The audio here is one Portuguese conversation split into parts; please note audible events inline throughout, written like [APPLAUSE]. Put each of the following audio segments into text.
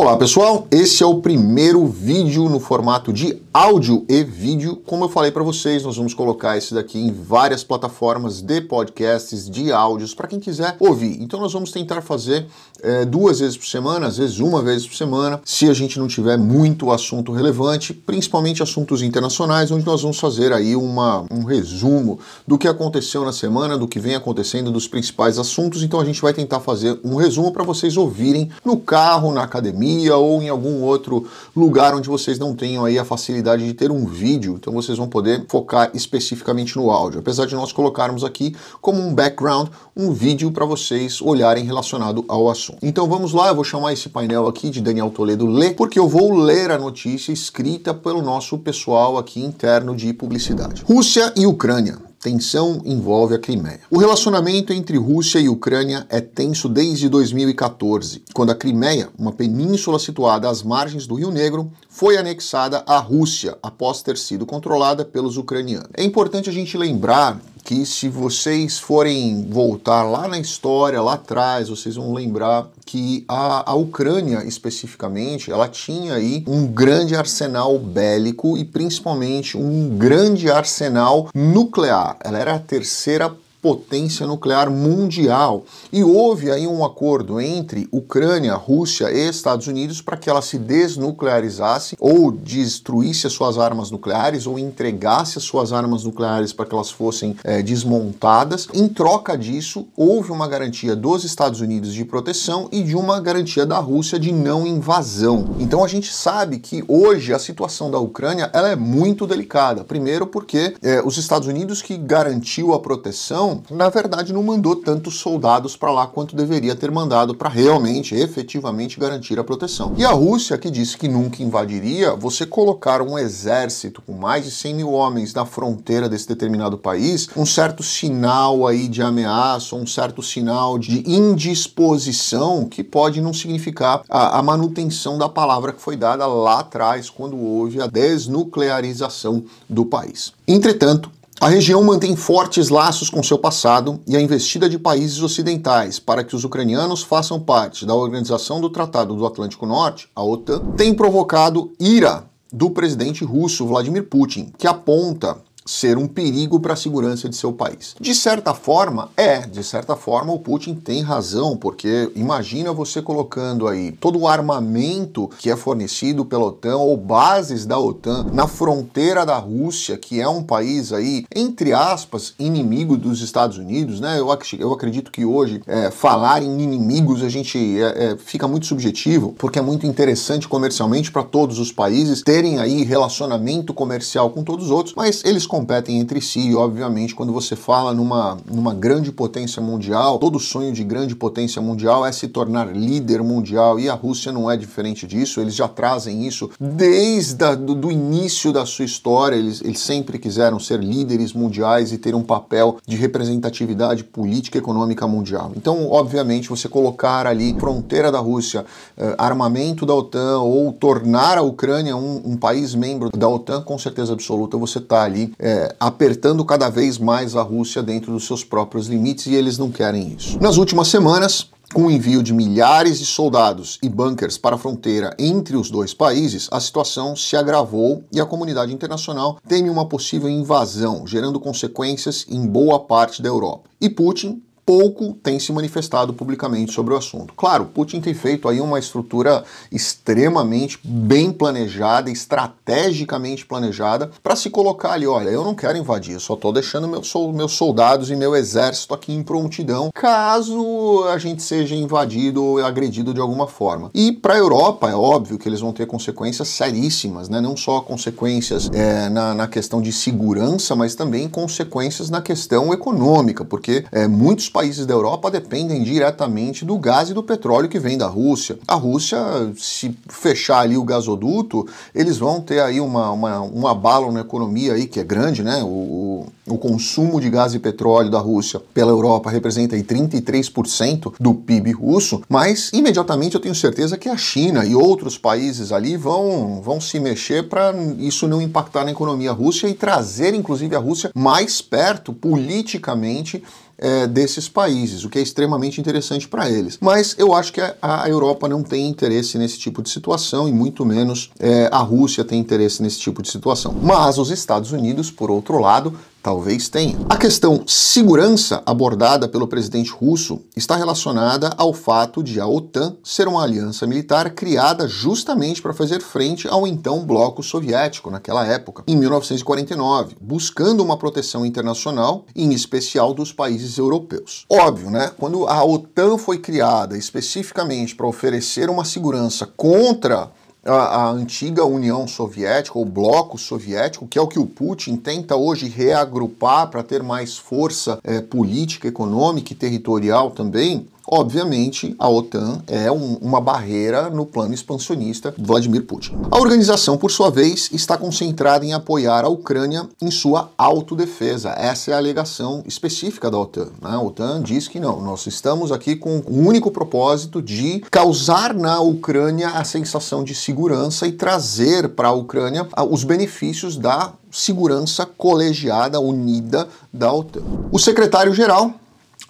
Olá pessoal, esse é o primeiro vídeo no formato de áudio e vídeo. Como eu falei para vocês, nós vamos colocar esse daqui em várias plataformas de podcasts, de áudios, para quem quiser ouvir. Então nós vamos tentar fazer é, duas vezes por semana, às vezes uma vez por semana, se a gente não tiver muito assunto relevante, principalmente assuntos internacionais, onde nós vamos fazer aí uma, um resumo do que aconteceu na semana, do que vem acontecendo, dos principais assuntos. Então a gente vai tentar fazer um resumo para vocês ouvirem no carro, na academia ou em algum outro lugar onde vocês não tenham aí a facilidade de ter um vídeo. Então vocês vão poder focar especificamente no áudio. Apesar de nós colocarmos aqui como um background um vídeo para vocês olharem relacionado ao assunto. Então vamos lá, eu vou chamar esse painel aqui de Daniel Toledo Lê, porque eu vou ler a notícia escrita pelo nosso pessoal aqui interno de publicidade. Rússia e Ucrânia Tensão envolve a Crimeia. O relacionamento entre Rússia e Ucrânia é tenso desde 2014, quando a Crimeia, uma península situada às margens do Rio Negro, foi anexada à Rússia após ter sido controlada pelos ucranianos. É importante a gente lembrar que se vocês forem voltar lá na história, lá atrás, vocês vão lembrar que a, a Ucrânia, especificamente, ela tinha aí um grande arsenal bélico e principalmente um grande arsenal nuclear. Ela era a terceira potência nuclear mundial. E houve aí um acordo entre Ucrânia, Rússia e Estados Unidos para que ela se desnuclearizasse ou destruísse as suas armas nucleares ou entregasse as suas armas nucleares para que elas fossem é, desmontadas. Em troca disso, houve uma garantia dos Estados Unidos de proteção e de uma garantia da Rússia de não invasão. Então a gente sabe que hoje a situação da Ucrânia ela é muito delicada. Primeiro porque é, os Estados Unidos que garantiu a proteção na verdade, não mandou tantos soldados para lá quanto deveria ter mandado para realmente, efetivamente garantir a proteção. E a Rússia, que disse que nunca invadiria, você colocar um exército com mais de 100 mil homens na fronteira desse determinado país, um certo sinal aí de ameaça, um certo sinal de indisposição que pode não significar a, a manutenção da palavra que foi dada lá atrás, quando houve a desnuclearização do país. Entretanto, a região mantém fortes laços com seu passado e a investida de países ocidentais para que os ucranianos façam parte da Organização do Tratado do Atlântico Norte, a OTAN, tem provocado ira do presidente russo Vladimir Putin, que aponta ser um perigo para a segurança de seu país. De certa forma, é, de certa forma o Putin tem razão, porque imagina você colocando aí todo o armamento que é fornecido pela OTAN ou bases da OTAN na fronteira da Rússia, que é um país aí, entre aspas, inimigo dos Estados Unidos, né? Eu, eu acredito que hoje é, falar em inimigos a gente é, é, fica muito subjetivo, porque é muito interessante comercialmente para todos os países terem aí relacionamento comercial com todos os outros, mas eles competem entre si e, obviamente, quando você fala numa, numa grande potência mundial, todo sonho de grande potência mundial é se tornar líder mundial. E a Rússia não é diferente disso, eles já trazem isso desde a, do, do início da sua história, eles, eles sempre quiseram ser líderes mundiais e ter um papel de representatividade política e econômica mundial. Então, obviamente, você colocar ali fronteira da Rússia, eh, armamento da OTAN ou tornar a Ucrânia um, um país membro da OTAN, com certeza absoluta você está ali eh, é, apertando cada vez mais a Rússia dentro dos seus próprios limites e eles não querem isso. Nas últimas semanas, com o envio de milhares de soldados e bunkers para a fronteira entre os dois países, a situação se agravou e a comunidade internacional teme uma possível invasão, gerando consequências em boa parte da Europa. E Putin pouco tem se manifestado publicamente sobre o assunto. Claro, Putin tem feito aí uma estrutura extremamente bem planejada, estrategicamente planejada, para se colocar ali, olha, eu não quero invadir, eu só estou deixando meus, meus soldados e meu exército aqui em prontidão, caso a gente seja invadido ou agredido de alguma forma. E para a Europa, é óbvio que eles vão ter consequências seríssimas, né? não só consequências é, na, na questão de segurança, mas também consequências na questão econômica, porque é, muitos países da Europa dependem diretamente do gás e do petróleo que vem da Rússia. A Rússia, se fechar ali o gasoduto, eles vão ter aí uma, uma um abalo na economia aí que é grande, né? O, o consumo de gás e petróleo da Rússia pela Europa representa aí 33% do PIB russo, mas imediatamente eu tenho certeza que a China e outros países ali vão, vão se mexer para isso não impactar na economia russa e trazer inclusive a Rússia mais perto politicamente é, desses países, o que é extremamente interessante para eles. Mas eu acho que a, Europa não tem interesse nesse tipo de situação e muito menos é, a Rússia tem interesse nesse tipo de situação. Mas os Estados Unidos, por outro lado, Talvez tenha. A questão segurança abordada pelo presidente russo está relacionada ao fato de a OTAN ser uma aliança militar criada justamente para fazer frente ao então bloco soviético naquela época, em 1949, buscando uma proteção internacional, em especial dos países europeus. Óbvio, né? Quando a OTAN foi criada especificamente para oferecer uma segurança contra a, a, antiga União Soviética, ou bloco soviético, que é o que o Putin tenta hoje reagrupar para ter mais força é, política, econômica e territorial também, Obviamente, a OTAN é um, uma barreira no plano expansionista de Vladimir Putin. A organização, por sua vez, está concentrada em apoiar a Ucrânia em sua autodefesa. Essa é a alegação específica da OTAN. Né? A OTAN diz que não, nós estamos aqui com o único propósito de causar na Ucrânia a sensação de segurança e trazer para a Ucrânia os benefícios da segurança colegiada, unida da OTAN. O secretário-geral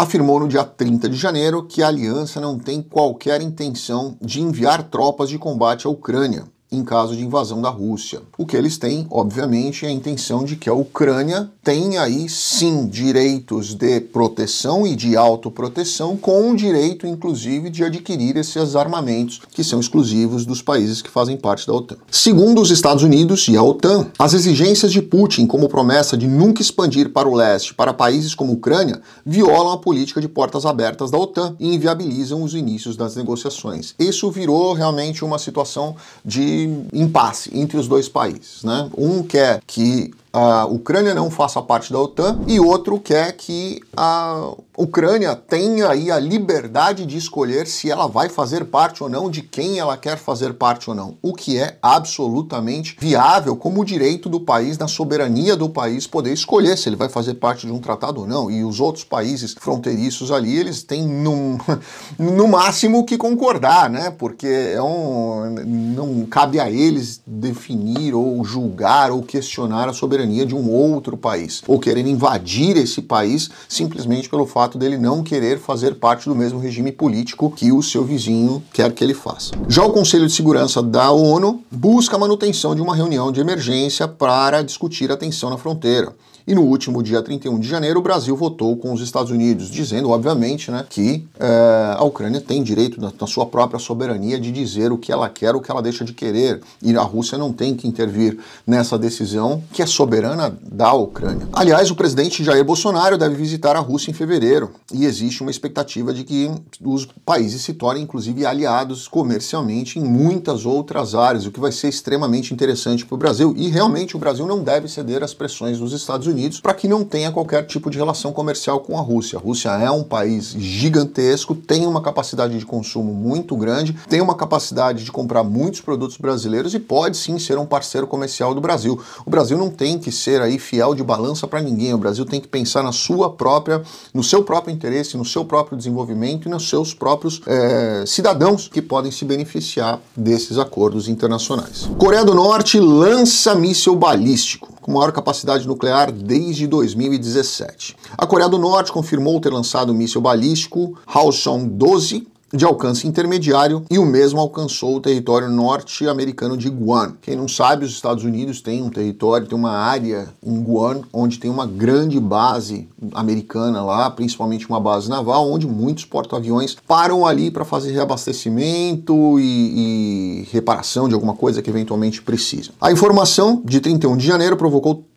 afirmou no dia 30 de janeiro que a aliança não tem qualquer intenção de enviar tropas de combate à Ucrânia em caso de invasão da Rússia. O que eles têm, obviamente, é a intenção de que a Ucrânia tenha aí sim direitos de proteção e de autoproteção, com o direito, inclusive, de adquirir esses armamentos que são exclusivos dos países que fazem parte da OTAN. Segundo os Estados Unidos e a OTAN, as exigências de Putin, como promessa de nunca expandir para o leste para países como a Ucrânia, violam a política de portas abertas da OTAN e inviabilizam os inícios das negociações. Isso virou realmente uma situação de impasse entre os dois países. Né? Um quer que a Ucrânia não faça parte da OTAN e outro quer que a Ucrânia tenha aí a liberdade de escolher se ela vai fazer parte ou não, de quem ela quer fazer parte ou não, o que é absolutamente viável como direito do país, na soberania do país, poder escolher se ele vai fazer parte de um tratado ou não. E os outros países fronteiriços ali, eles têm num, [LAUGHS] no máximo que concordar, né? Porque é um, não cabe a eles definir ou julgar ou questionar a soberania de um outro país, ou querer invadir esse país simplesmente pelo fato fato dele não querer fazer parte do mesmo regime político que o seu vizinho quer que ele faça. Já o Conselho de Segurança da ONU busca a manutenção de uma reunião de emergência para discutir a tensão na fronteira. E no último dia 31 de janeiro, o Brasil votou com os Estados Unidos, dizendo, obviamente, né, que é, a Ucrânia tem direito, na, na, sua própria soberania, de dizer o que ela quer, o que ela deixa de querer. E a Rússia não tem que intervir nessa decisão que é soberana da Ucrânia. Aliás, o presidente Jair Bolsonaro deve visitar a Rússia em fevereiro e existe uma expectativa de que os países se tornem, inclusive, aliados comercialmente em muitas outras áreas, o que vai ser extremamente interessante para o Brasil. E realmente o Brasil não deve ceder às pressões dos Estados Unidos para que não tenha qualquer tipo de relação comercial com a Rússia. A Rússia é um país gigantesco, tem uma capacidade de consumo muito grande, tem uma capacidade de comprar muitos produtos brasileiros e pode sim ser um parceiro comercial do Brasil. O Brasil não tem que ser aí fiel de balança para ninguém. O Brasil tem que pensar na sua própria, no seu próprio interesse, no seu próprio desenvolvimento e nos seus próprios é, cidadãos que podem se beneficiar desses acordos internacionais. Coreia do Norte lança míssil balístico com maior capacidade nuclear desde 2017. A Coreia do Norte confirmou ter lançado o míssil balístico Hwasong-12 de alcance intermediário e o mesmo alcançou o território norte-americano de Guam. Quem não sabe, os Estados Unidos têm um território, tem uma área em Guam onde tem uma grande base americana lá, principalmente uma base naval, onde muitos porta-aviões param ali para fazer reabastecimento e, e reparação de alguma coisa que eventualmente precisa. A informação de 31 de janeiro provocou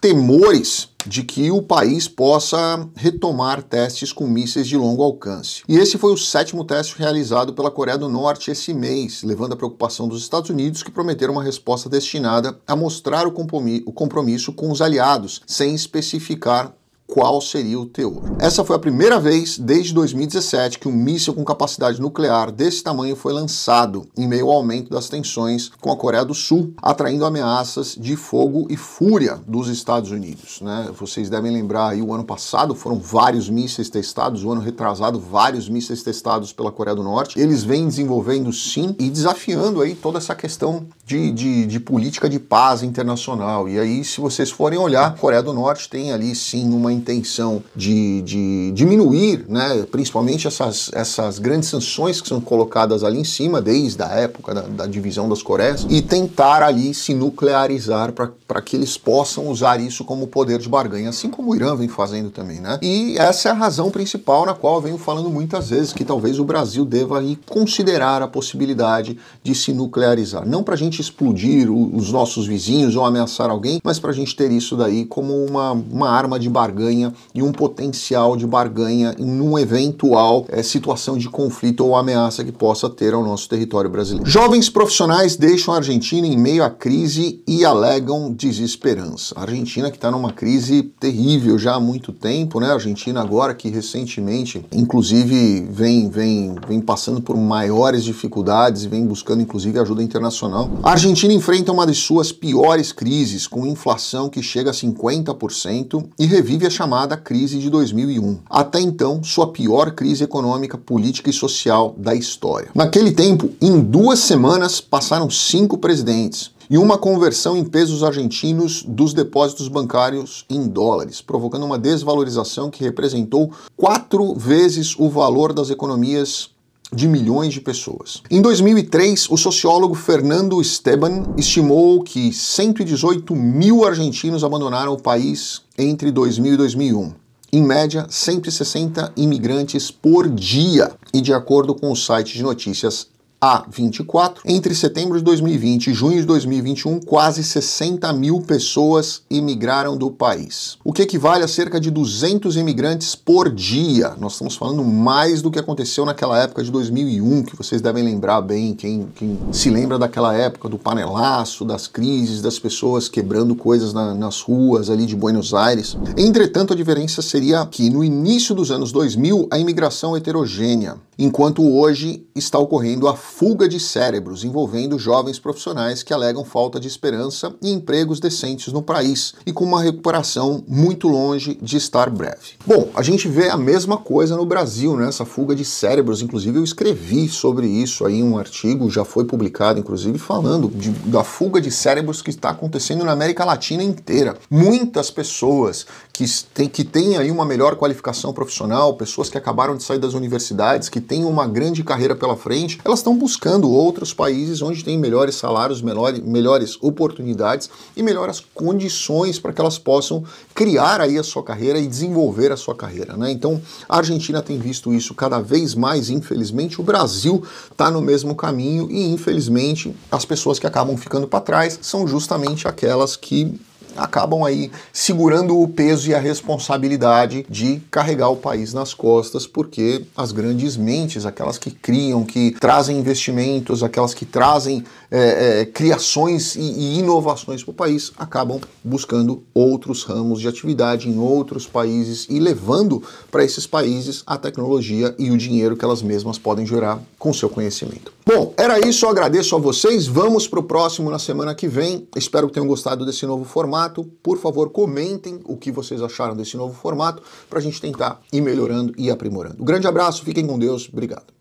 temores de que o país possa retomar testes com mísseis de longo alcance. E esse foi o sétimo teste realizado pela Coreia do Norte esse mês, levando a preocupação dos Estados Unidos, que prometeram uma resposta destinada a mostrar o compromisso com os aliados, sem especificar qual seria o teor. Essa foi a primeira vez desde 2017 que um míssil com capacidade nuclear desse tamanho foi lançado, em meio ao aumento das tensões com a Coreia do Sul, atraindo ameaças de fogo e fúria dos Estados Unidos. Né? Vocês devem lembrar aí, o ano passado foram vários mísseis testados, o ano retrasado, vários mísseis testados pela Coreia do Norte. Eles vêm desenvolvendo sim e desafiando aí toda essa questão de, de, de política de paz internacional. E aí, se vocês forem olhar, a Coreia do Norte tem ali sim uma intenção de, de diminuir, né, principalmente essas, essas grandes sanções que são colocadas ali em cima, desde a época da, da divisão das Coreias, e tentar ali se nuclearizar para que eles possam usar isso como poder de barganha, assim como o Irã vem fazendo também, né? E essa é a razão principal na qual eu venho falando muitas vezes que talvez o Brasil deva aí considerar a possibilidade de se nuclearizar. Não para a gente explodir os nossos vizinhos ou ameaçar alguém, mas para a gente ter isso daí como uma, uma arma de barganha barganha e um potencial de barganha em uma eventual é, situação de conflito ou ameaça que possa ter ao nosso território brasileiro. Jovens profissionais deixam a Argentina em meio à crise e alegam desesperança. A Argentina que está numa crise terrível já há muito tempo, né? A Argentina agora que recentemente, inclusive, vem, vem, vem passando por maiores dificuldades e vem buscando, inclusive, ajuda internacional. A Argentina enfrenta uma de suas piores crises, com inflação que chega a 50% e revive a chamada crise de 2001. Até então, sua pior crise econômica, política e social da história. Naquele tempo, em duas semanas, passaram cinco presidentes e uma conversão em pesos argentinos dos depósitos bancários em dólares, provocando uma desvalorização que representou quatro vezes o valor das economias de milhões de pessoas. Em 2003, o sociólogo Fernando Esteban estimou que 118 mil argentinos abandonaram o país entre 2000 e 2001. Em média, 160 imigrantes por dia. E de acordo com o site de notícias a24. Entre setembro de 2020 e junho de 2021, quase 60 mil pessoas imigraram do país, o que equivale a cerca de 200 imigrantes por dia. Nós estamos falando mais do que aconteceu naquela época de 2001, que vocês devem lembrar bem, quem, quem se lembra daquela época do panelaço, das crises, das pessoas quebrando coisas na, nas ruas ali de Buenos Aires. Entretanto, a diferença seria que no início dos anos 2000, a imigração heterogênea, enquanto hoje está ocorrendo a fuga de cérebros envolvendo jovens profissionais que alegam falta de esperança e empregos decentes no país e com uma recuperação muito longe de estar breve. Bom, a gente vê a mesma coisa no Brasil, né? Essa fuga de cérebros, inclusive eu escrevi sobre isso aí um artigo, já foi publicado inclusive falando de, da fuga de cérebros que está acontecendo na América Latina inteira. Muitas pessoas que têm que têm aí uma melhor qualificação profissional, pessoas que acabaram de sair das universidades, que têm uma grande carreira pela frente, elas estão buscando outros países onde tem melhores salários, melhores, melhores oportunidades e melhores condições para que elas possam criar aí a sua carreira e desenvolver a sua carreira. Né? Então, a Argentina tem visto isso cada vez mais, infelizmente. O Brasil está no mesmo caminho e, infelizmente, as pessoas que acabam ficando para trás são justamente aquelas que acabam aí segurando o peso e a responsabilidade de carregar o país nas costas, porque as grandes mentes, aquelas que criam, que trazem investimentos, aquelas que trazem é, é, criações e, e inovações para o país, acabam buscando outros ramos de atividade em outros países e levando para esses países a tecnologia e o dinheiro que elas mesmas podem gerar com seu conhecimento. Bom, era isso, eu agradeço a vocês. Vamos para o próximo na semana que vem. Espero que tenham gostado desse novo formato. Por favor, comentem o que vocês acharam desse novo formato para a gente tentar ir melhorando e aprimorando. Um grande abraço, fiquem com Deus, obrigado.